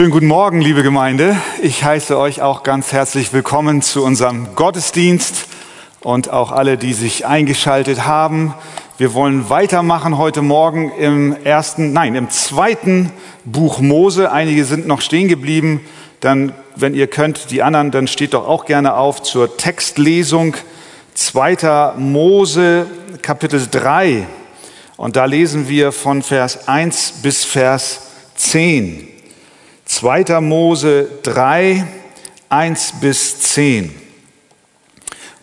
Schönen guten Morgen, liebe Gemeinde. Ich heiße euch auch ganz herzlich willkommen zu unserem Gottesdienst und auch alle, die sich eingeschaltet haben. Wir wollen weitermachen heute Morgen im ersten, nein, im zweiten Buch Mose. Einige sind noch stehen geblieben. Dann, wenn ihr könnt, die anderen, dann steht doch auch gerne auf zur Textlesung. Zweiter Mose, Kapitel 3. Und da lesen wir von Vers 1 bis Vers 10. 2. Mose 3, 1 bis 10.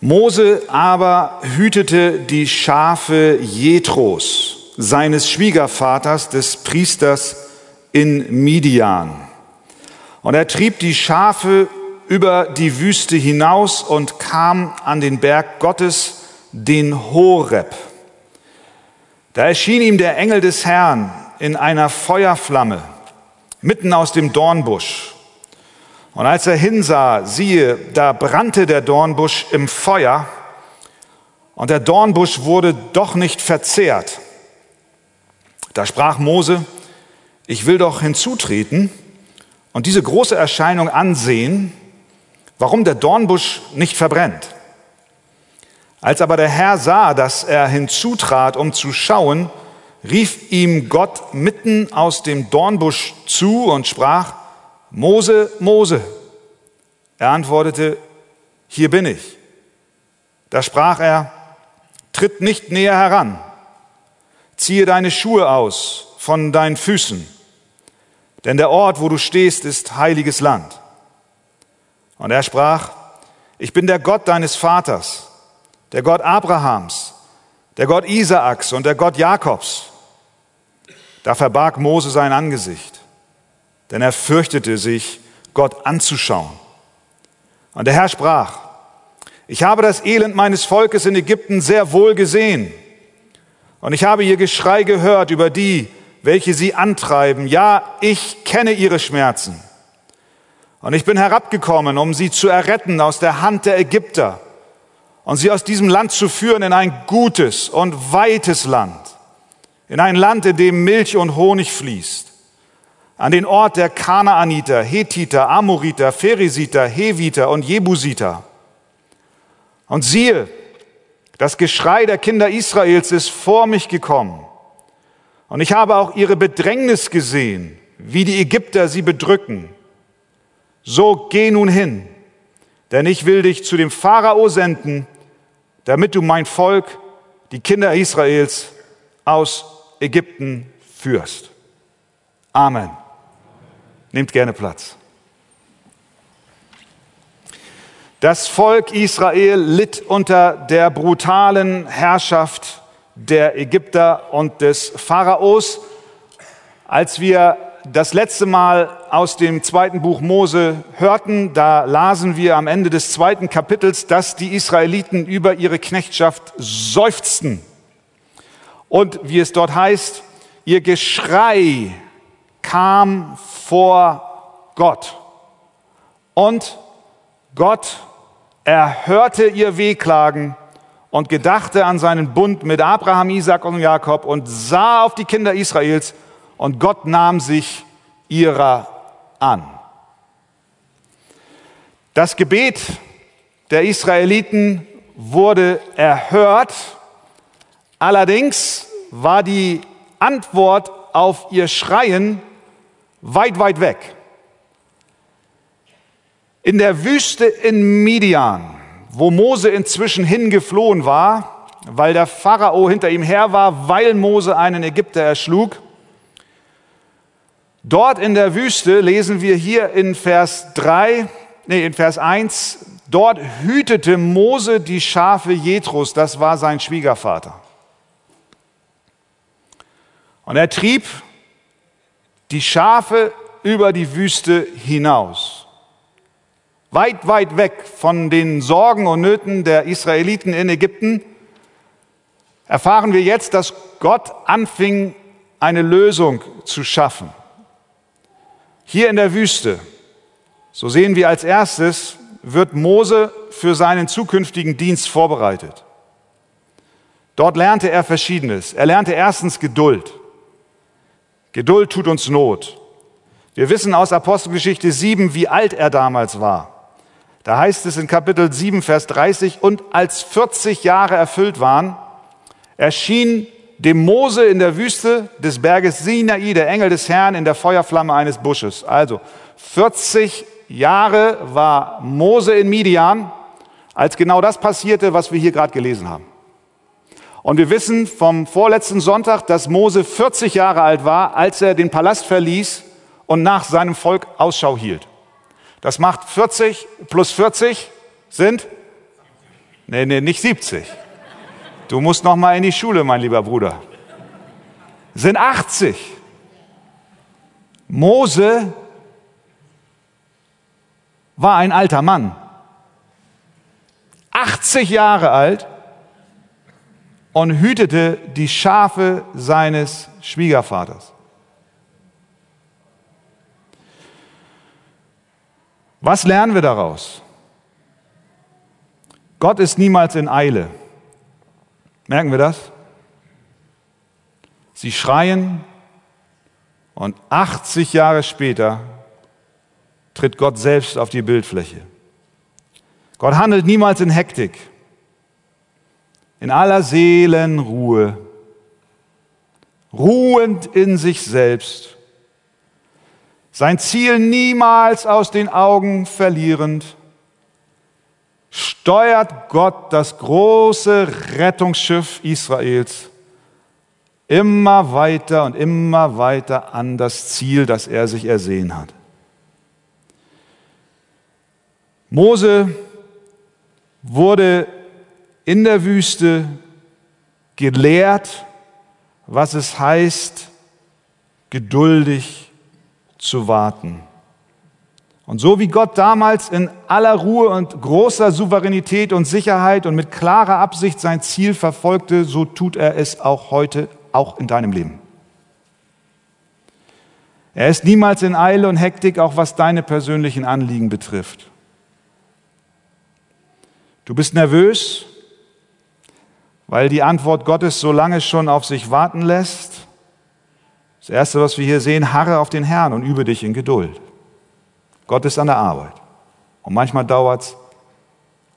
Mose aber hütete die Schafe Jethros, seines Schwiegervaters, des Priesters in Midian. Und er trieb die Schafe über die Wüste hinaus und kam an den Berg Gottes, den Horeb. Da erschien ihm der Engel des Herrn in einer Feuerflamme mitten aus dem Dornbusch. Und als er hinsah, siehe, da brannte der Dornbusch im Feuer und der Dornbusch wurde doch nicht verzehrt. Da sprach Mose, ich will doch hinzutreten und diese große Erscheinung ansehen, warum der Dornbusch nicht verbrennt. Als aber der Herr sah, dass er hinzutrat, um zu schauen, rief ihm Gott mitten aus dem Dornbusch zu und sprach, Mose, Mose. Er antwortete, hier bin ich. Da sprach er, tritt nicht näher heran, ziehe deine Schuhe aus von deinen Füßen, denn der Ort, wo du stehst, ist heiliges Land. Und er sprach, ich bin der Gott deines Vaters, der Gott Abrahams, der Gott Isaaks und der Gott Jakobs. Da verbarg Mose sein Angesicht, denn er fürchtete sich, Gott anzuschauen. Und der Herr sprach, ich habe das Elend meines Volkes in Ägypten sehr wohl gesehen. Und ich habe ihr Geschrei gehört über die, welche sie antreiben. Ja, ich kenne ihre Schmerzen. Und ich bin herabgekommen, um sie zu erretten aus der Hand der Ägypter und sie aus diesem Land zu führen in ein gutes und weites Land, in ein Land, in dem Milch und Honig fließt, an den Ort der Kanaaniter, Hethiter, Amoriter, Pheresiter, Heviter und Jebusiter. Und siehe, das Geschrei der Kinder Israels ist vor mich gekommen. Und ich habe auch ihre Bedrängnis gesehen, wie die Ägypter sie bedrücken. So geh nun hin, denn ich will dich zu dem Pharao senden, damit du mein Volk, die Kinder Israels, aus Ägypten führst. Amen. Nehmt gerne Platz. Das Volk Israel litt unter der brutalen Herrschaft der Ägypter und des Pharaos. Als wir das letzte Mal aus dem zweiten Buch Mose hörten, da lasen wir am Ende des zweiten Kapitels, dass die Israeliten über ihre Knechtschaft seufzten. Und wie es dort heißt, ihr Geschrei kam vor Gott. Und Gott erhörte ihr Wehklagen und gedachte an seinen Bund mit Abraham, Isaac und Jakob und sah auf die Kinder Israels und Gott nahm sich ihrer an. Das Gebet der Israeliten wurde erhört, allerdings war die Antwort auf ihr Schreien weit, weit weg. In der Wüste in Midian, wo Mose inzwischen hingeflohen war, weil der Pharao hinter ihm her war, weil Mose einen Ägypter erschlug, Dort in der Wüste lesen wir hier in Vers 3, nee, in Vers 1, dort hütete Mose die Schafe Jethros, das war sein Schwiegervater. Und er trieb die Schafe über die Wüste hinaus. Weit, weit weg von den Sorgen und Nöten der Israeliten in Ägypten erfahren wir jetzt, dass Gott anfing, eine Lösung zu schaffen. Hier in der Wüste, so sehen wir als erstes, wird Mose für seinen zukünftigen Dienst vorbereitet. Dort lernte er Verschiedenes. Er lernte erstens Geduld. Geduld tut uns Not. Wir wissen aus Apostelgeschichte 7, wie alt er damals war. Da heißt es in Kapitel 7, Vers 30, und als 40 Jahre erfüllt waren, erschien dem Mose in der Wüste des Berges Sinai der Engel des Herrn in der Feuerflamme eines Busches. Also 40 Jahre war Mose in Midian, als genau das passierte, was wir hier gerade gelesen haben. Und wir wissen vom vorletzten Sonntag, dass Mose 40 Jahre alt war, als er den Palast verließ und nach seinem Volk Ausschau hielt. Das macht 40 plus 40 sind? Nee, nee, nicht 70. Du musst noch mal in die Schule, mein lieber Bruder. Sind 80. Mose war ein alter Mann. 80 Jahre alt und hütete die Schafe seines Schwiegervaters. Was lernen wir daraus? Gott ist niemals in Eile. Merken wir das? Sie schreien und 80 Jahre später tritt Gott selbst auf die Bildfläche. Gott handelt niemals in Hektik, in aller Seelenruhe, ruhend in sich selbst, sein Ziel niemals aus den Augen verlierend steuert Gott das große Rettungsschiff Israels immer weiter und immer weiter an das Ziel, das er sich ersehen hat. Mose wurde in der Wüste gelehrt, was es heißt, geduldig zu warten. Und so wie Gott damals in aller Ruhe und großer Souveränität und Sicherheit und mit klarer Absicht sein Ziel verfolgte, so tut er es auch heute, auch in deinem Leben. Er ist niemals in Eile und Hektik, auch was deine persönlichen Anliegen betrifft. Du bist nervös, weil die Antwort Gottes so lange schon auf sich warten lässt. Das Erste, was wir hier sehen, harre auf den Herrn und übe dich in Geduld. Gott ist an der Arbeit. Und manchmal dauert es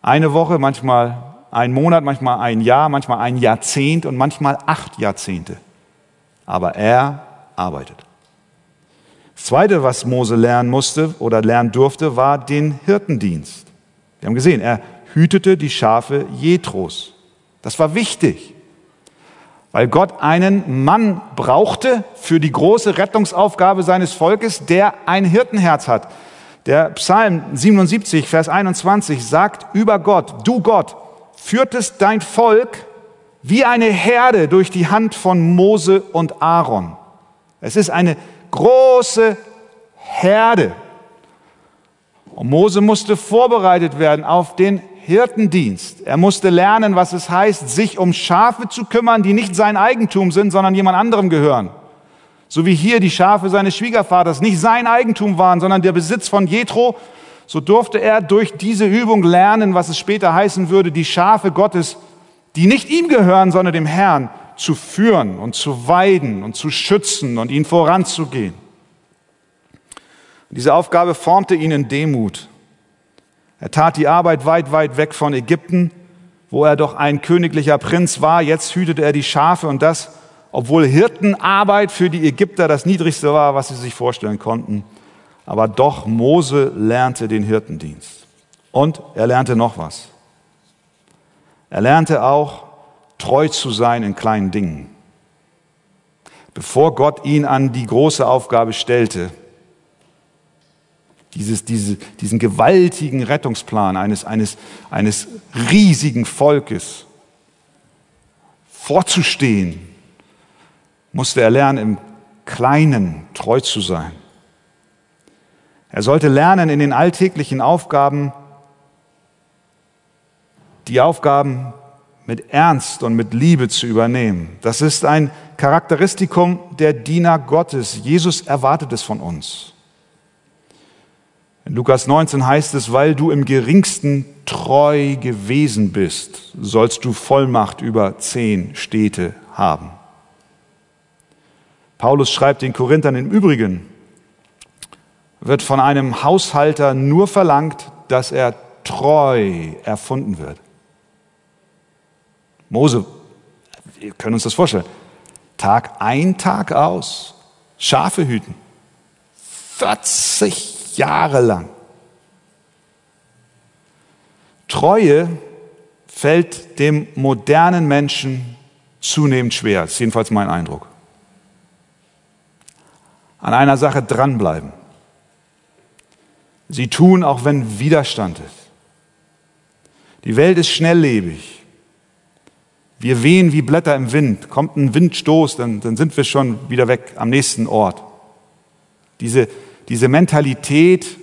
eine Woche, manchmal ein Monat, manchmal ein Jahr, manchmal ein Jahrzehnt und manchmal acht Jahrzehnte. Aber er arbeitet. Das Zweite, was Mose lernen musste oder lernen durfte, war den Hirtendienst. Wir haben gesehen, er hütete die Schafe Jethros. Das war wichtig, weil Gott einen Mann brauchte für die große Rettungsaufgabe seines Volkes, der ein Hirtenherz hat, der Psalm 77, Vers 21 sagt über Gott, du Gott, führtest dein Volk wie eine Herde durch die Hand von Mose und Aaron. Es ist eine große Herde. Und Mose musste vorbereitet werden auf den Hirtendienst. Er musste lernen, was es heißt, sich um Schafe zu kümmern, die nicht sein Eigentum sind, sondern jemand anderem gehören so wie hier die Schafe seines Schwiegervaters nicht sein Eigentum waren, sondern der Besitz von Jethro, so durfte er durch diese Übung lernen, was es später heißen würde, die Schafe Gottes, die nicht ihm gehören, sondern dem Herrn, zu führen und zu weiden und zu schützen und ihn voranzugehen. Diese Aufgabe formte ihn in Demut. Er tat die Arbeit weit, weit weg von Ägypten, wo er doch ein königlicher Prinz war. Jetzt hütete er die Schafe und das obwohl Hirtenarbeit für die Ägypter das Niedrigste war, was sie sich vorstellen konnten. Aber doch Mose lernte den Hirtendienst. Und er lernte noch was. Er lernte auch, treu zu sein in kleinen Dingen. Bevor Gott ihn an die große Aufgabe stellte, dieses, diese, diesen gewaltigen Rettungsplan eines, eines, eines riesigen Volkes vorzustehen, musste er lernen, im Kleinen treu zu sein. Er sollte lernen, in den alltäglichen Aufgaben die Aufgaben mit Ernst und mit Liebe zu übernehmen. Das ist ein Charakteristikum der Diener Gottes. Jesus erwartet es von uns. In Lukas 19 heißt es, weil du im geringsten treu gewesen bist, sollst du Vollmacht über zehn Städte haben. Paulus schreibt den Korinthern im Übrigen, wird von einem Haushalter nur verlangt, dass er treu erfunden wird. Mose, wir können uns das vorstellen, Tag ein, Tag aus, Schafe hüten. 40 Jahre lang. Treue fällt dem modernen Menschen zunehmend schwer. Ist jedenfalls mein Eindruck. An einer Sache dranbleiben. Sie tun, auch wenn Widerstand ist. Die Welt ist schnelllebig. Wir wehen wie Blätter im Wind. Kommt ein Windstoß, dann, dann sind wir schon wieder weg am nächsten Ort. Diese, diese Mentalität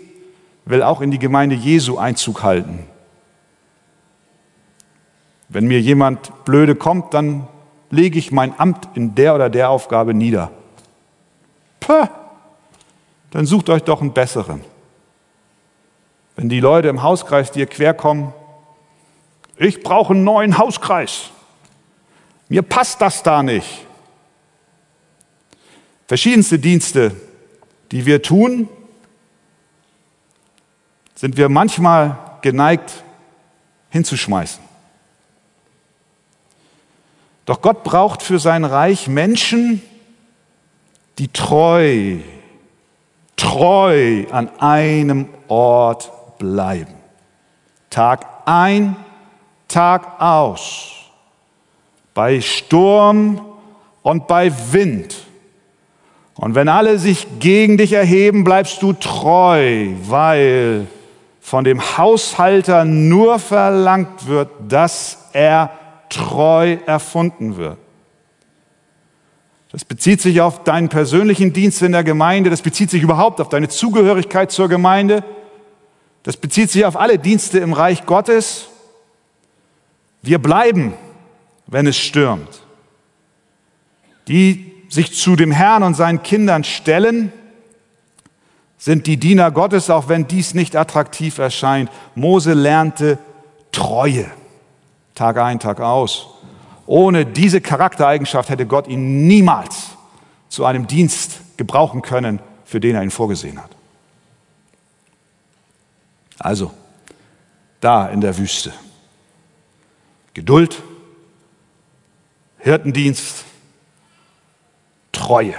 will auch in die Gemeinde Jesu Einzug halten. Wenn mir jemand blöde kommt, dann lege ich mein Amt in der oder der Aufgabe nieder. Puh, dann sucht euch doch einen besseren. Wenn die Leute im Hauskreis dir querkommen, ich brauche einen neuen Hauskreis. Mir passt das da nicht. Verschiedenste Dienste, die wir tun, sind wir manchmal geneigt hinzuschmeißen. Doch Gott braucht für sein Reich Menschen, die treu, treu an einem Ort bleiben. Tag ein, Tag aus. Bei Sturm und bei Wind. Und wenn alle sich gegen dich erheben, bleibst du treu, weil von dem Haushalter nur verlangt wird, dass er treu erfunden wird. Das bezieht sich auf deinen persönlichen Dienst in der Gemeinde, das bezieht sich überhaupt auf deine Zugehörigkeit zur Gemeinde, das bezieht sich auf alle Dienste im Reich Gottes. Wir bleiben, wenn es stürmt. Die sich zu dem Herrn und seinen Kindern stellen, sind die Diener Gottes, auch wenn dies nicht attraktiv erscheint. Mose lernte Treue. Tag ein, Tag aus. Ohne diese Charaktereigenschaft hätte Gott ihn niemals zu einem Dienst gebrauchen können, für den er ihn vorgesehen hat. Also, da in der Wüste. Geduld, Hirtendienst, Treue.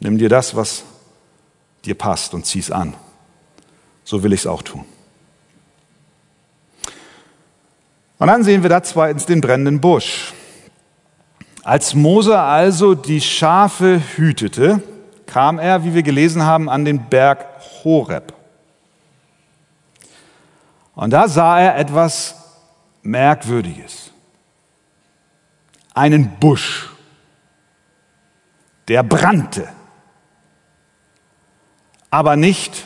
Nimm dir das, was dir passt und zieh's an. So will ich es auch tun. Und dann sehen wir da zweitens den brennenden Busch. Als Mose also die Schafe hütete, kam er, wie wir gelesen haben, an den Berg Horeb. Und da sah er etwas Merkwürdiges. Einen Busch, der brannte, aber nicht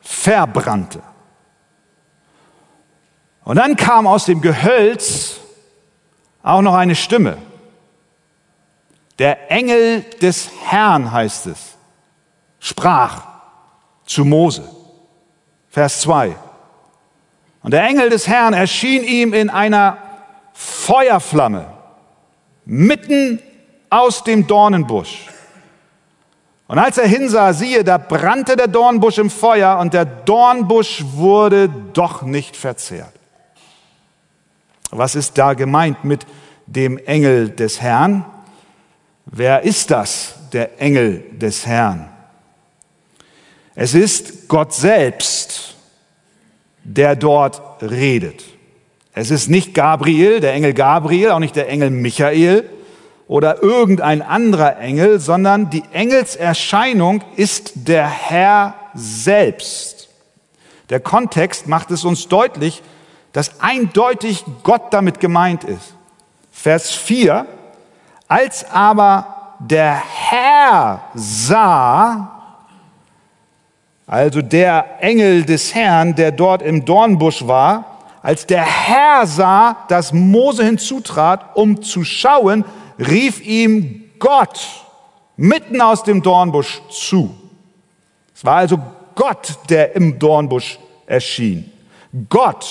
verbrannte. Und dann kam aus dem Gehölz auch noch eine Stimme. Der Engel des Herrn heißt es, sprach zu Mose. Vers 2. Und der Engel des Herrn erschien ihm in einer Feuerflamme mitten aus dem Dornenbusch. Und als er hinsah, siehe, da brannte der Dornbusch im Feuer und der Dornbusch wurde doch nicht verzehrt. Was ist da gemeint mit dem Engel des Herrn? Wer ist das, der Engel des Herrn? Es ist Gott selbst, der dort redet. Es ist nicht Gabriel, der Engel Gabriel, auch nicht der Engel Michael oder irgendein anderer Engel, sondern die Engelserscheinung ist der Herr selbst. Der Kontext macht es uns deutlich, dass eindeutig Gott damit gemeint ist. Vers 4, als aber der Herr sah, also der Engel des Herrn, der dort im Dornbusch war, als der Herr sah, dass Mose hinzutrat, um zu schauen, rief ihm Gott mitten aus dem Dornbusch zu. Es war also Gott, der im Dornbusch erschien. Gott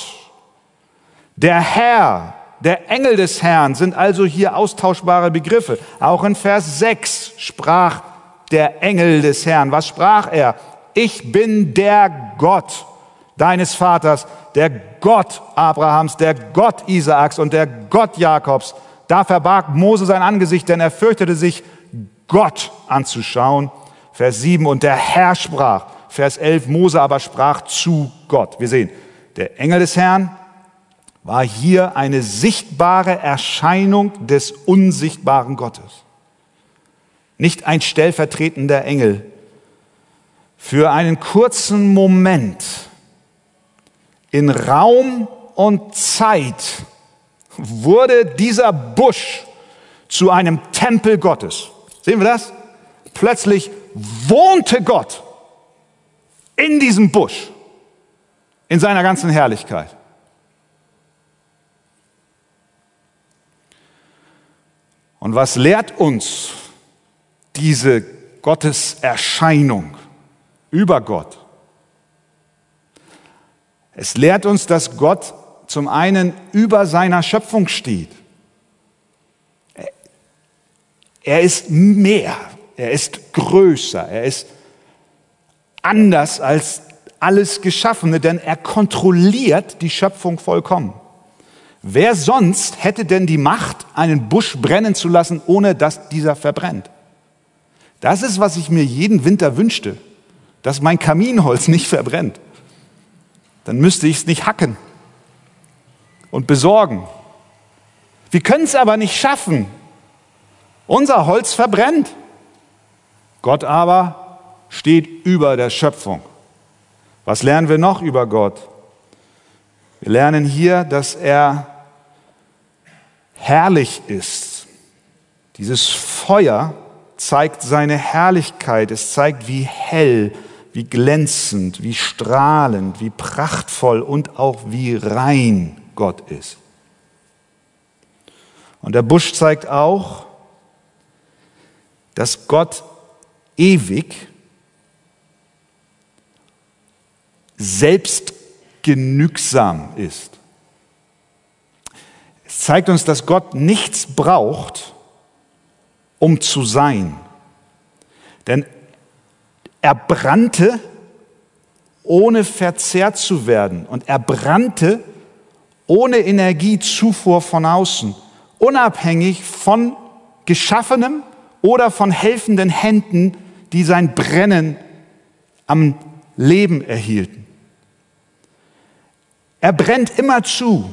der Herr, der Engel des Herrn sind also hier austauschbare Begriffe. Auch in Vers 6 sprach der Engel des Herrn. Was sprach er? ich bin der Gott deines Vaters, der Gott Abrahams, der Gott Isaaks und der Gott Jakobs. Da verbarg Mose sein Angesicht, denn er fürchtete sich, Gott anzuschauen. Vers 7, und der Herr sprach. Vers 11, Mose aber sprach zu Gott. Wir sehen, der Engel des Herrn war hier eine sichtbare Erscheinung des unsichtbaren Gottes. Nicht ein stellvertretender Engel. Für einen kurzen Moment in Raum und Zeit wurde dieser Busch zu einem Tempel Gottes. Sehen wir das? Plötzlich wohnte Gott in diesem Busch, in seiner ganzen Herrlichkeit. Und was lehrt uns diese Gotteserscheinung über Gott? Es lehrt uns, dass Gott zum einen über seiner Schöpfung steht. Er ist mehr, er ist größer, er ist anders als alles Geschaffene, denn er kontrolliert die Schöpfung vollkommen. Wer sonst hätte denn die Macht, einen Busch brennen zu lassen, ohne dass dieser verbrennt? Das ist, was ich mir jeden Winter wünschte, dass mein Kaminholz nicht verbrennt. Dann müsste ich es nicht hacken und besorgen. Wir können es aber nicht schaffen. Unser Holz verbrennt. Gott aber steht über der Schöpfung. Was lernen wir noch über Gott? Wir lernen hier, dass er herrlich ist. Dieses Feuer zeigt seine Herrlichkeit. Es zeigt, wie hell, wie glänzend, wie strahlend, wie prachtvoll und auch wie rein Gott ist. Und der Busch zeigt auch, dass Gott ewig selbstgenügsam ist. Es zeigt uns, dass Gott nichts braucht, um zu sein. Denn er brannte, ohne verzehrt zu werden. Und er brannte ohne Energiezufuhr von außen, unabhängig von Geschaffenem oder von helfenden Händen, die sein Brennen am Leben erhielten. Er brennt immer zu,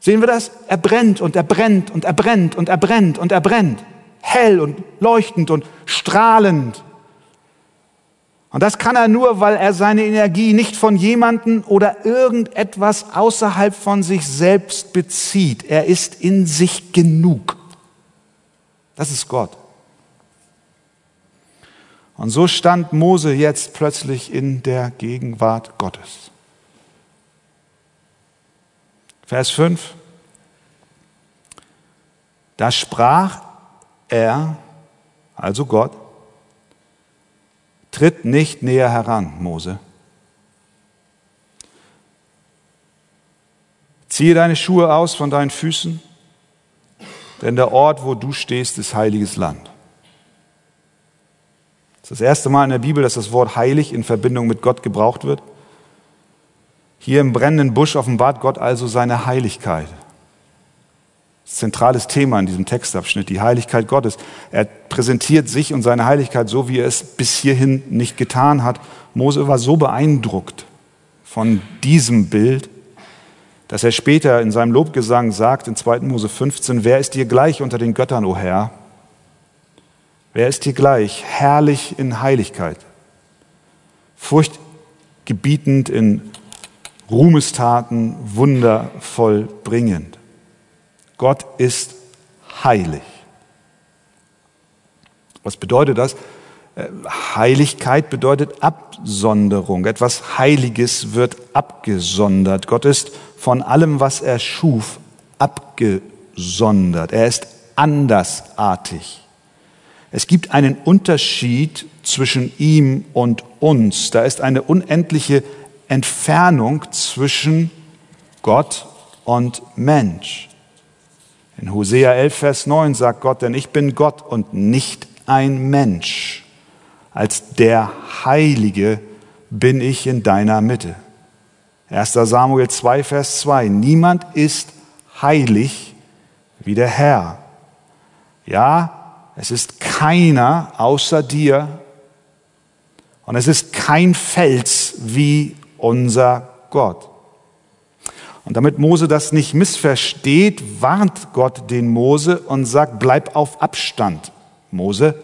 Sehen wir das? Er brennt und er brennt und er brennt und er brennt und er brennt. Hell und leuchtend und strahlend. Und das kann er nur, weil er seine Energie nicht von jemanden oder irgendetwas außerhalb von sich selbst bezieht. Er ist in sich genug. Das ist Gott. Und so stand Mose jetzt plötzlich in der Gegenwart Gottes. Vers 5. Da sprach er, also Gott, tritt nicht näher heran, Mose. Ziehe deine Schuhe aus von deinen Füßen, denn der Ort, wo du stehst, ist heiliges Land. Das ist das erste Mal in der Bibel, dass das Wort heilig in Verbindung mit Gott gebraucht wird. Hier im brennenden Busch offenbart Gott also seine Heiligkeit. Zentrales Thema in diesem Textabschnitt, die Heiligkeit Gottes. Er präsentiert sich und seine Heiligkeit so, wie er es bis hierhin nicht getan hat. Mose war so beeindruckt von diesem Bild, dass er später in seinem Lobgesang sagt, in 2. Mose 15, wer ist dir gleich unter den Göttern, o Herr? Wer ist dir gleich, herrlich in Heiligkeit, furchtgebietend in Ruhmestaten wundervoll bringend. Gott ist heilig. Was bedeutet das? Äh, Heiligkeit bedeutet Absonderung. Etwas Heiliges wird abgesondert. Gott ist von allem, was er schuf, abgesondert. Er ist andersartig. Es gibt einen Unterschied zwischen ihm und uns. Da ist eine unendliche Entfernung zwischen Gott und Mensch. In Hosea 11, Vers 9 sagt Gott, denn ich bin Gott und nicht ein Mensch. als der Heilige bin ich in deiner Mitte. 1. Samuel 2, Vers 2. Niemand ist heilig wie der Herr. Ja, es ist keiner außer dir und es ist kein Fels wie unser Gott. Und damit Mose das nicht missversteht, warnt Gott den Mose und sagt, bleib auf Abstand. Mose,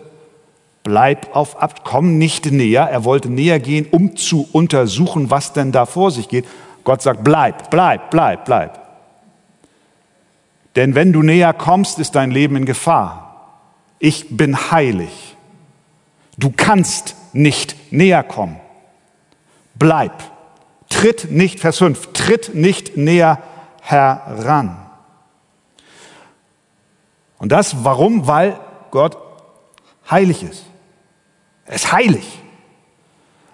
bleib auf Abstand, komm nicht näher. Er wollte näher gehen, um zu untersuchen, was denn da vor sich geht. Gott sagt, bleib, bleib, bleib, bleib. Denn wenn du näher kommst, ist dein Leben in Gefahr. Ich bin heilig. Du kannst nicht näher kommen. Bleib. Tritt nicht, Vers 5, tritt nicht näher heran. Und das warum? Weil Gott heilig ist. Er ist heilig.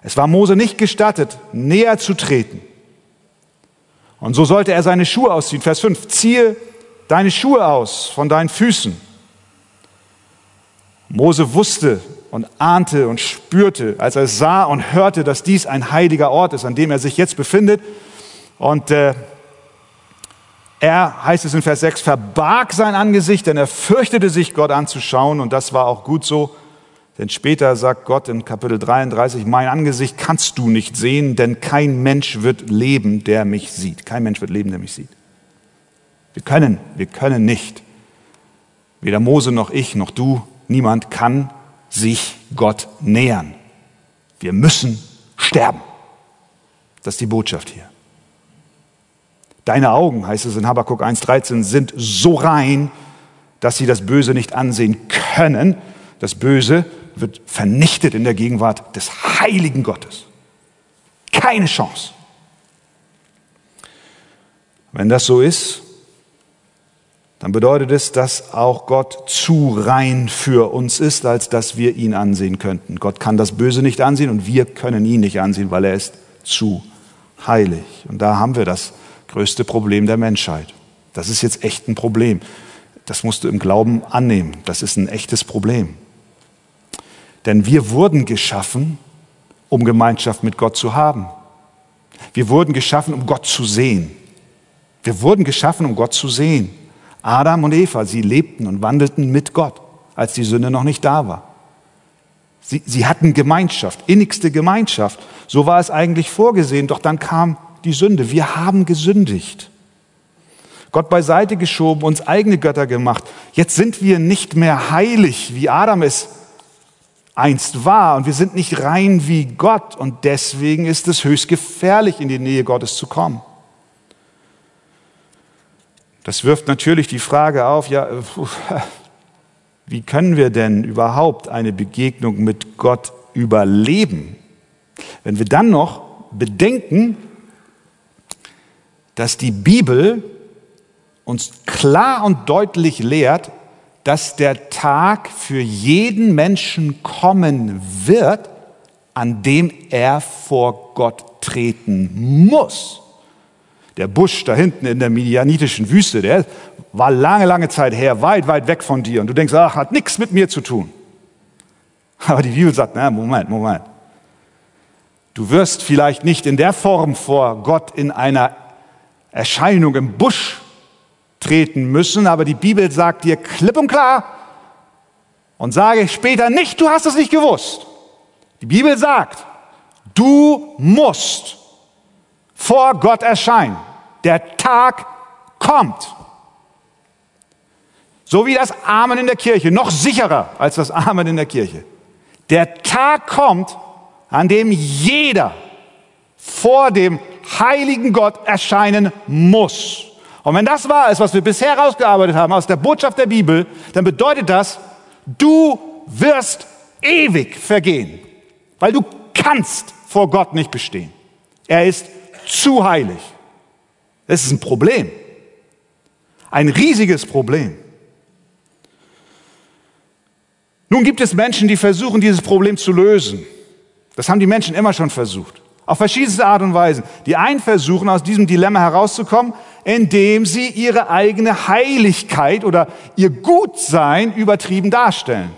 Es war Mose nicht gestattet, näher zu treten. Und so sollte er seine Schuhe ausziehen. Vers 5, ziehe deine Schuhe aus von deinen Füßen. Mose wusste und ahnte und spürte, als er sah und hörte, dass dies ein heiliger Ort ist, an dem er sich jetzt befindet. Und äh, er, heißt es in Vers 6, verbarg sein Angesicht, denn er fürchtete sich, Gott anzuschauen. Und das war auch gut so. Denn später sagt Gott in Kapitel 33, mein Angesicht kannst du nicht sehen, denn kein Mensch wird leben, der mich sieht. Kein Mensch wird leben, der mich sieht. Wir können, wir können nicht. Weder Mose noch ich noch du, niemand kann sich Gott nähern. Wir müssen sterben. Das ist die Botschaft hier. Deine Augen, heißt es in Habakkuk 1.13, sind so rein, dass sie das Böse nicht ansehen können. Das Böse wird vernichtet in der Gegenwart des heiligen Gottes. Keine Chance. Wenn das so ist, dann bedeutet es, dass auch Gott zu rein für uns ist, als dass wir ihn ansehen könnten. Gott kann das Böse nicht ansehen und wir können ihn nicht ansehen, weil er ist zu heilig. Und da haben wir das größte Problem der Menschheit. Das ist jetzt echt ein Problem. Das musst du im Glauben annehmen. Das ist ein echtes Problem. Denn wir wurden geschaffen, um Gemeinschaft mit Gott zu haben. Wir wurden geschaffen, um Gott zu sehen. Wir wurden geschaffen, um Gott zu sehen. Adam und Eva, sie lebten und wandelten mit Gott, als die Sünde noch nicht da war. Sie, sie hatten Gemeinschaft, innigste Gemeinschaft. So war es eigentlich vorgesehen, doch dann kam die Sünde. Wir haben gesündigt. Gott beiseite geschoben, uns eigene Götter gemacht. Jetzt sind wir nicht mehr heilig, wie Adam es einst war. Und wir sind nicht rein wie Gott. Und deswegen ist es höchst gefährlich, in die Nähe Gottes zu kommen. Das wirft natürlich die Frage auf, ja, wie können wir denn überhaupt eine Begegnung mit Gott überleben? Wenn wir dann noch bedenken, dass die Bibel uns klar und deutlich lehrt, dass der Tag für jeden Menschen kommen wird, an dem er vor Gott treten muss. Der Busch da hinten in der Midianitischen Wüste, der war lange, lange Zeit her, weit, weit weg von dir. Und du denkst, ach, hat nichts mit mir zu tun. Aber die Bibel sagt, na, Moment, Moment. Du wirst vielleicht nicht in der Form vor Gott in einer Erscheinung im Busch treten müssen, aber die Bibel sagt dir klipp und klar und sage später nicht, du hast es nicht gewusst. Die Bibel sagt, du musst vor Gott erscheinen. Der Tag kommt. So wie das Amen in der Kirche, noch sicherer als das Amen in der Kirche. Der Tag kommt, an dem jeder vor dem heiligen Gott erscheinen muss. Und wenn das wahr ist, was wir bisher herausgearbeitet haben aus der Botschaft der Bibel, dann bedeutet das, du wirst ewig vergehen, weil du kannst vor Gott nicht bestehen. Er ist zu heilig. Das ist ein Problem. Ein riesiges Problem. Nun gibt es Menschen, die versuchen, dieses Problem zu lösen. Das haben die Menschen immer schon versucht. Auf verschiedenste Art und Weise. Die einen versuchen, aus diesem Dilemma herauszukommen, indem sie ihre eigene Heiligkeit oder ihr Gutsein übertrieben darstellen.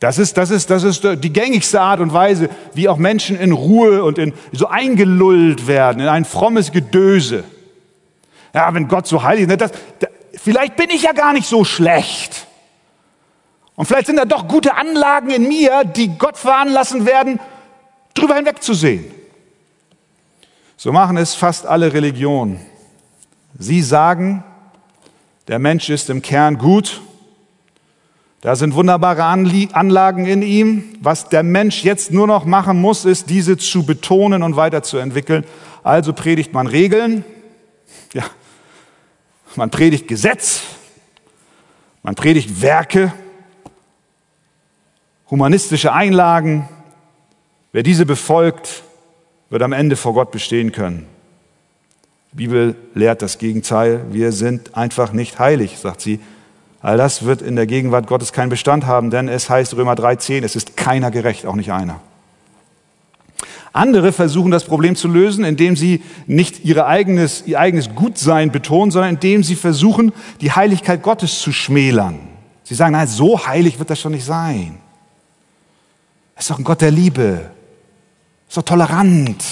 Das ist, das ist, das ist die gängigste Art und Weise, wie auch Menschen in Ruhe und in, so eingelullt werden, in ein frommes Gedöse. Ja, wenn Gott so heilig ist, das, das, vielleicht bin ich ja gar nicht so schlecht. Und vielleicht sind da doch gute Anlagen in mir, die Gott veranlassen werden, drüber hinwegzusehen. So machen es fast alle Religionen. Sie sagen, der Mensch ist im Kern gut da sind wunderbare Anlagen in ihm. Was der Mensch jetzt nur noch machen muss, ist, diese zu betonen und weiterzuentwickeln. Also predigt man Regeln, ja, man predigt Gesetz, man predigt Werke, humanistische Einlagen. Wer diese befolgt, wird am Ende vor Gott bestehen können. Die Bibel lehrt das Gegenteil. Wir sind einfach nicht heilig, sagt sie. All das wird in der Gegenwart Gottes keinen Bestand haben, denn es heißt Römer 3,10, es ist keiner gerecht, auch nicht einer. Andere versuchen das Problem zu lösen, indem sie nicht ihr eigenes, ihr eigenes Gutsein betonen, sondern indem sie versuchen, die Heiligkeit Gottes zu schmälern. Sie sagen, nein, so heilig wird das schon nicht sein. Er ist doch ein Gott der Liebe. Er ist doch tolerant.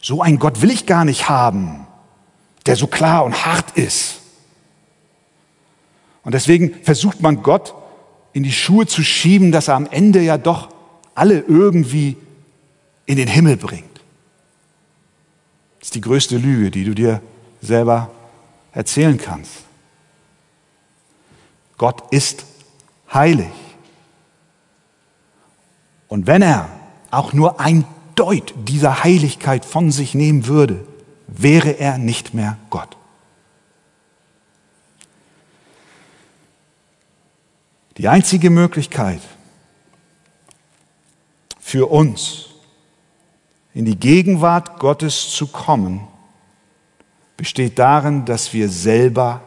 So einen Gott will ich gar nicht haben, der so klar und hart ist. Und deswegen versucht man Gott in die Schuhe zu schieben, dass er am Ende ja doch alle irgendwie in den Himmel bringt. Das ist die größte Lüge, die du dir selber erzählen kannst. Gott ist heilig. Und wenn er auch nur ein Deut dieser Heiligkeit von sich nehmen würde, wäre er nicht mehr Gott. Die einzige Möglichkeit für uns, in die Gegenwart Gottes zu kommen, besteht darin, dass wir selber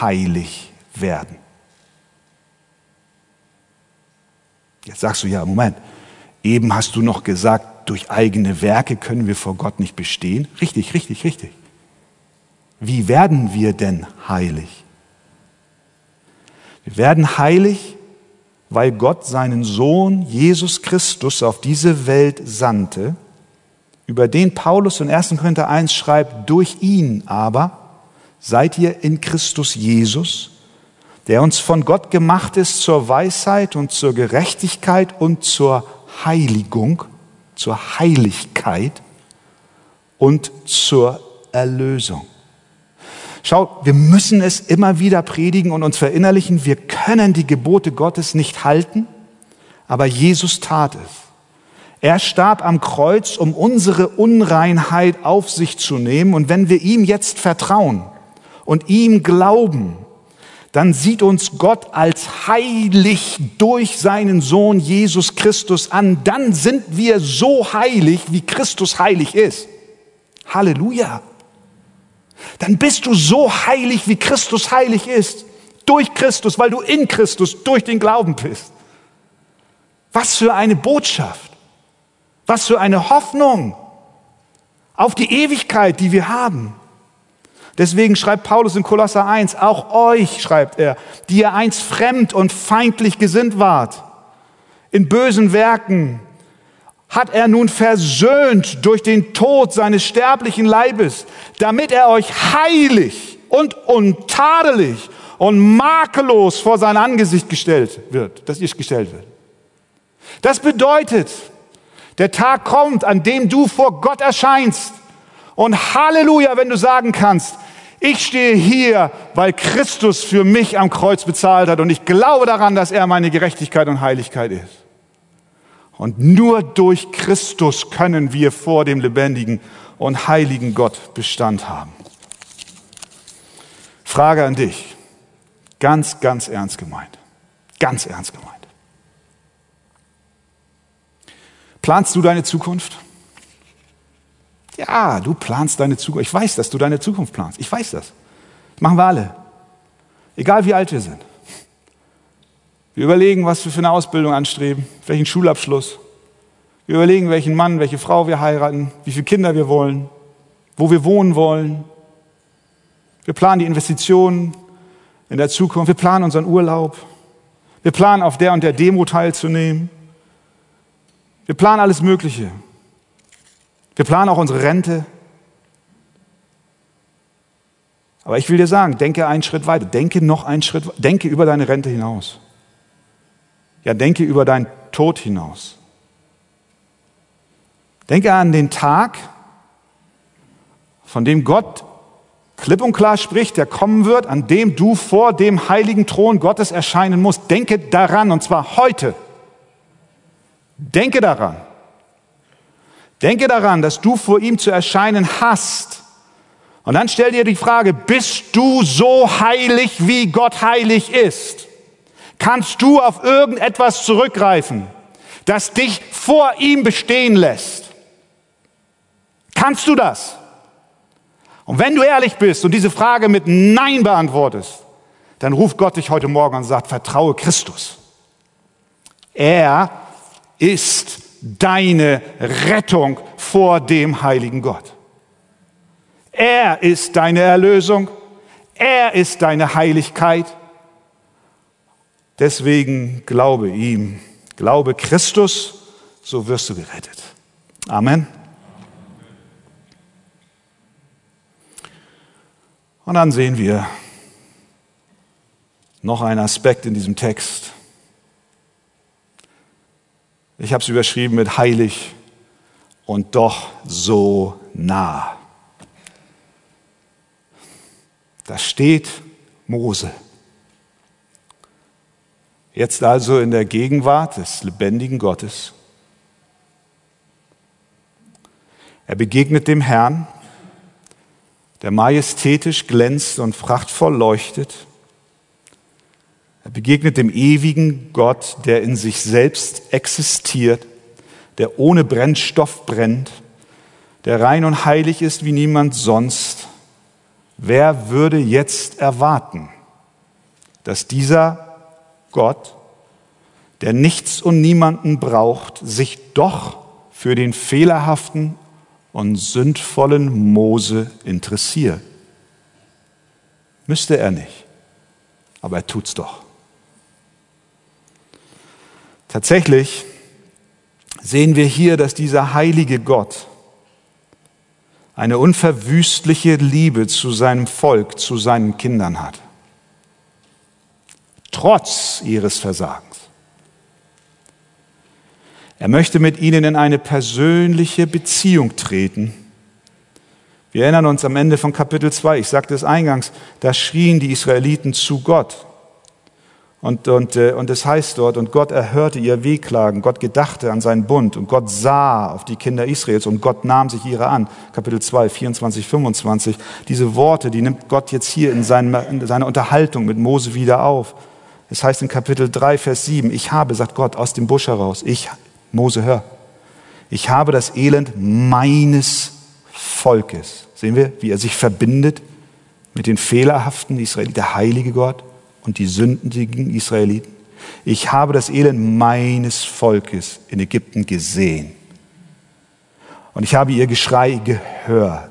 heilig werden. Jetzt sagst du ja, Moment, eben hast du noch gesagt, durch eigene Werke können wir vor Gott nicht bestehen. Richtig, richtig, richtig. Wie werden wir denn heilig? Wir werden heilig, weil Gott seinen Sohn Jesus Christus auf diese Welt sandte, über den Paulus in 1. Korinther 1 schreibt, durch ihn aber seid ihr in Christus Jesus, der uns von Gott gemacht ist zur Weisheit und zur Gerechtigkeit und zur Heiligung, zur Heiligkeit und zur Erlösung. Schau, wir müssen es immer wieder predigen und uns verinnerlichen. Wir können die Gebote Gottes nicht halten, aber Jesus tat es. Er starb am Kreuz, um unsere Unreinheit auf sich zu nehmen. Und wenn wir ihm jetzt vertrauen und ihm glauben, dann sieht uns Gott als heilig durch seinen Sohn Jesus Christus an. Dann sind wir so heilig, wie Christus heilig ist. Halleluja dann bist du so heilig, wie Christus heilig ist. Durch Christus, weil du in Christus, durch den Glauben bist. Was für eine Botschaft. Was für eine Hoffnung auf die Ewigkeit, die wir haben. Deswegen schreibt Paulus in Kolosser 1, auch euch, schreibt er, die ihr einst fremd und feindlich gesinnt wart, in bösen Werken, hat er nun versöhnt durch den Tod seines sterblichen Leibes, damit er euch heilig und untadelig und makellos vor sein Angesicht gestellt wird, dass ihr gestellt wird. Das bedeutet, der Tag kommt, an dem du vor Gott erscheinst. Und Halleluja, wenn du sagen kannst, ich stehe hier, weil Christus für mich am Kreuz bezahlt hat und ich glaube daran, dass er meine Gerechtigkeit und Heiligkeit ist. Und nur durch Christus können wir vor dem lebendigen und heiligen Gott Bestand haben. Frage an dich. Ganz, ganz ernst gemeint. Ganz ernst gemeint. Planst du deine Zukunft? Ja, du planst deine Zukunft. Ich weiß, dass du deine Zukunft planst. Ich weiß das. das machen wir alle. Egal wie alt wir sind. Wir überlegen, was wir für eine Ausbildung anstreben, welchen Schulabschluss. Wir überlegen, welchen Mann, welche Frau wir heiraten, wie viele Kinder wir wollen, wo wir wohnen wollen. Wir planen die Investitionen in der Zukunft, wir planen unseren Urlaub. Wir planen auf der und der Demo teilzunehmen. Wir planen alles Mögliche. Wir planen auch unsere Rente. Aber ich will dir sagen, denke einen Schritt weiter. Denke noch einen Schritt. Denke über deine Rente hinaus. Ja, denke über deinen Tod hinaus. Denke an den Tag, von dem Gott klipp und klar spricht, der kommen wird, an dem du vor dem heiligen Thron Gottes erscheinen musst. Denke daran, und zwar heute. Denke daran. Denke daran, dass du vor ihm zu erscheinen hast. Und dann stell dir die Frage, bist du so heilig, wie Gott heilig ist? Kannst du auf irgendetwas zurückgreifen, das dich vor ihm bestehen lässt? Kannst du das? Und wenn du ehrlich bist und diese Frage mit Nein beantwortest, dann ruft Gott dich heute Morgen und sagt, vertraue Christus. Er ist deine Rettung vor dem heiligen Gott. Er ist deine Erlösung. Er ist deine Heiligkeit. Deswegen glaube ihm, glaube Christus, so wirst du gerettet. Amen. Und dann sehen wir noch einen Aspekt in diesem Text. Ich habe es überschrieben mit heilig und doch so nah. Da steht Mose. Jetzt also in der Gegenwart des lebendigen Gottes. Er begegnet dem Herrn, der majestätisch glänzt und prachtvoll leuchtet. Er begegnet dem ewigen Gott, der in sich selbst existiert, der ohne Brennstoff brennt, der rein und heilig ist wie niemand sonst Wer würde jetzt erwarten, dass dieser Gott, der nichts und niemanden braucht, sich doch für den fehlerhaften und sündvollen Mose interessiert? Müsste er nicht, aber er tut's doch. Tatsächlich sehen wir hier, dass dieser heilige Gott eine unverwüstliche Liebe zu seinem Volk, zu seinen Kindern hat. Trotz ihres Versagens. Er möchte mit ihnen in eine persönliche Beziehung treten. Wir erinnern uns am Ende von Kapitel 2, ich sagte es eingangs, da schrien die Israeliten zu Gott. Und, und, äh, und es heißt dort, und Gott erhörte ihr Wehklagen, Gott gedachte an seinen Bund und Gott sah auf die Kinder Israels und Gott nahm sich ihre an. Kapitel 2, 24, 25. Diese Worte, die nimmt Gott jetzt hier in, seinen, in seiner Unterhaltung mit Mose wieder auf. Es heißt in Kapitel 3, Vers 7, ich habe, sagt Gott aus dem Busch heraus, ich, Mose, hör, ich habe das Elend meines Volkes. Sehen wir, wie er sich verbindet mit den fehlerhaften Israeliten, der heilige Gott und die sündigen Israeliten. Ich habe das Elend meines Volkes in Ägypten gesehen. Und ich habe ihr Geschrei gehört.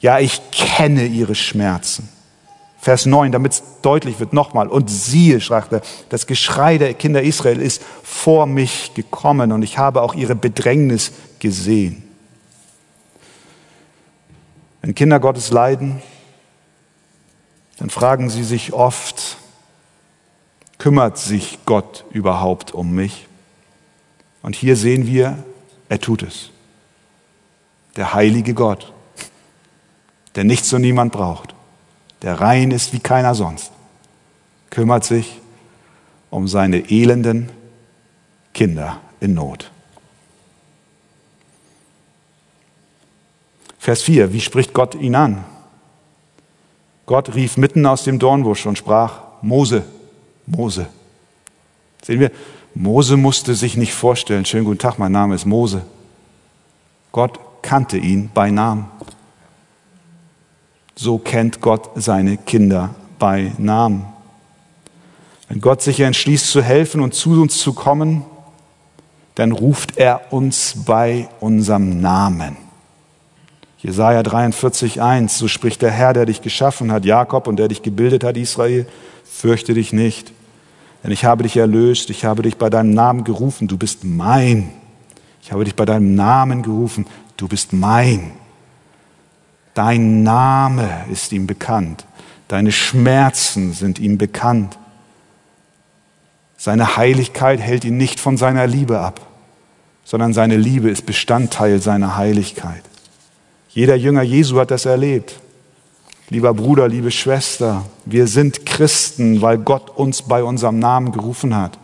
Ja, ich kenne ihre Schmerzen. Vers 9, damit es deutlich wird, nochmal. Und siehe, sagt er, das Geschrei der Kinder Israel ist vor mich gekommen und ich habe auch ihre Bedrängnis gesehen. Wenn Kinder Gottes leiden, dann fragen sie sich oft, kümmert sich Gott überhaupt um mich? Und hier sehen wir, er tut es. Der heilige Gott, der nichts und niemand braucht, der rein ist wie keiner sonst, kümmert sich um seine elenden Kinder in Not. Vers 4, wie spricht Gott ihn an? Gott rief mitten aus dem Dornbusch und sprach, Mose, Mose. Sehen wir, Mose musste sich nicht vorstellen, schönen guten Tag, mein Name ist Mose. Gott kannte ihn bei Namen. So kennt Gott seine Kinder bei Namen. Wenn Gott sich entschließt zu helfen und zu uns zu kommen, dann ruft er uns bei unserem Namen. Jesaja 43, 1, so spricht der Herr, der dich geschaffen hat, Jakob, und der dich gebildet hat, Israel, fürchte dich nicht, Denn ich habe dich erlöst, ich habe dich bei deinem Namen gerufen, du bist mein. Ich habe dich bei deinem Namen gerufen, du bist mein. Dein Name ist ihm bekannt, deine Schmerzen sind ihm bekannt. Seine Heiligkeit hält ihn nicht von seiner Liebe ab, sondern seine Liebe ist Bestandteil seiner Heiligkeit. Jeder Jünger Jesu hat das erlebt. Lieber Bruder, liebe Schwester, wir sind Christen, weil Gott uns bei unserem Namen gerufen hat.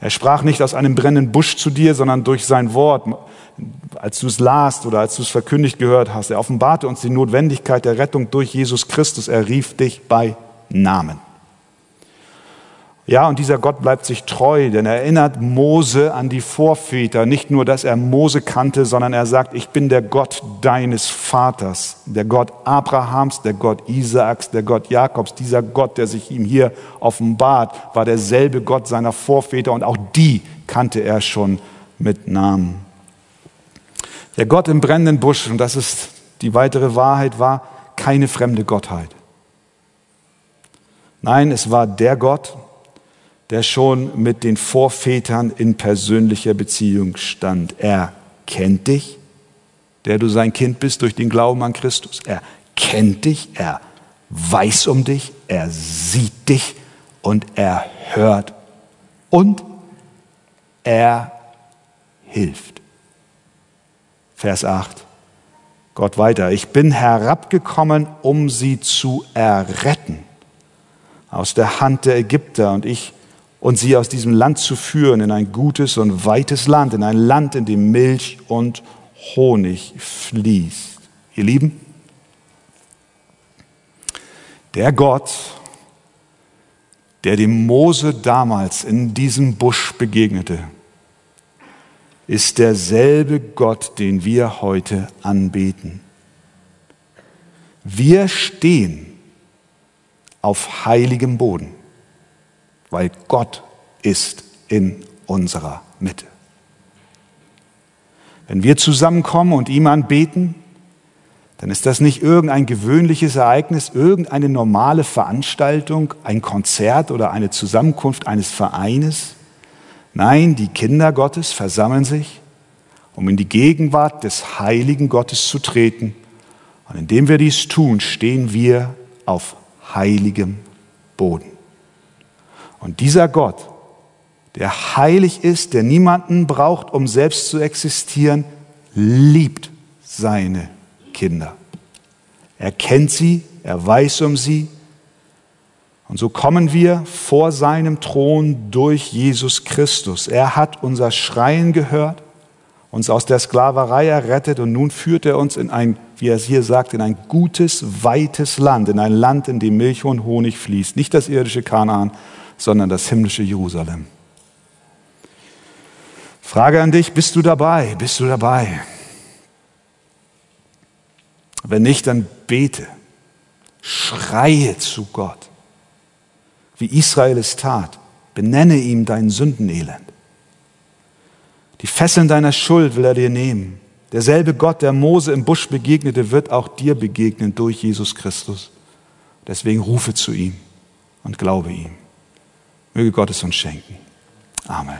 Er sprach nicht aus einem brennenden Busch zu dir, sondern durch sein Wort, als du es lasst oder als du es verkündigt gehört hast. Er offenbarte uns die Notwendigkeit der Rettung durch Jesus Christus. Er rief dich bei Namen. Ja, und dieser Gott bleibt sich treu, denn er erinnert Mose an die Vorväter. Nicht nur, dass er Mose kannte, sondern er sagt, ich bin der Gott deines Vaters, der Gott Abrahams, der Gott Isaaks, der Gott Jakobs. Dieser Gott, der sich ihm hier offenbart, war derselbe Gott seiner Vorväter und auch die kannte er schon mit Namen. Der Gott im brennenden Busch, und das ist die weitere Wahrheit, war keine fremde Gottheit. Nein, es war der Gott, der schon mit den Vorvätern in persönlicher Beziehung stand. Er kennt dich, der du sein Kind bist durch den Glauben an Christus. Er kennt dich, er weiß um dich, er sieht dich und er hört und er hilft. Vers 8. Gott weiter. Ich bin herabgekommen, um sie zu erretten aus der Hand der Ägypter und ich und sie aus diesem Land zu führen in ein gutes und weites Land, in ein Land, in dem Milch und Honig fließt. Ihr Lieben, der Gott, der dem Mose damals in diesem Busch begegnete, ist derselbe Gott, den wir heute anbeten. Wir stehen auf heiligem Boden weil Gott ist in unserer Mitte. Wenn wir zusammenkommen und ihm anbeten, dann ist das nicht irgendein gewöhnliches Ereignis, irgendeine normale Veranstaltung, ein Konzert oder eine Zusammenkunft eines Vereines. Nein, die Kinder Gottes versammeln sich, um in die Gegenwart des heiligen Gottes zu treten. Und indem wir dies tun, stehen wir auf heiligem Boden. Und dieser Gott, der heilig ist, der niemanden braucht, um selbst zu existieren, liebt seine Kinder. Er kennt sie, er weiß um sie. Und so kommen wir vor seinem Thron durch Jesus Christus. Er hat unser Schreien gehört, uns aus der Sklaverei errettet und nun führt er uns in ein, wie er es hier sagt, in ein gutes, weites Land, in ein Land, in dem Milch und Honig fließt. Nicht das irdische Kanaan, sondern das himmlische Jerusalem. Frage an dich, bist du dabei? Bist du dabei? Wenn nicht, dann bete. Schreie zu Gott, wie Israel es tat. Benenne ihm dein Sündenelend. Die Fesseln deiner Schuld will er dir nehmen. Derselbe Gott, der Mose im Busch begegnete, wird auch dir begegnen durch Jesus Christus. Deswegen rufe zu ihm und glaube ihm. Möge Gott es uns schenken. Amen.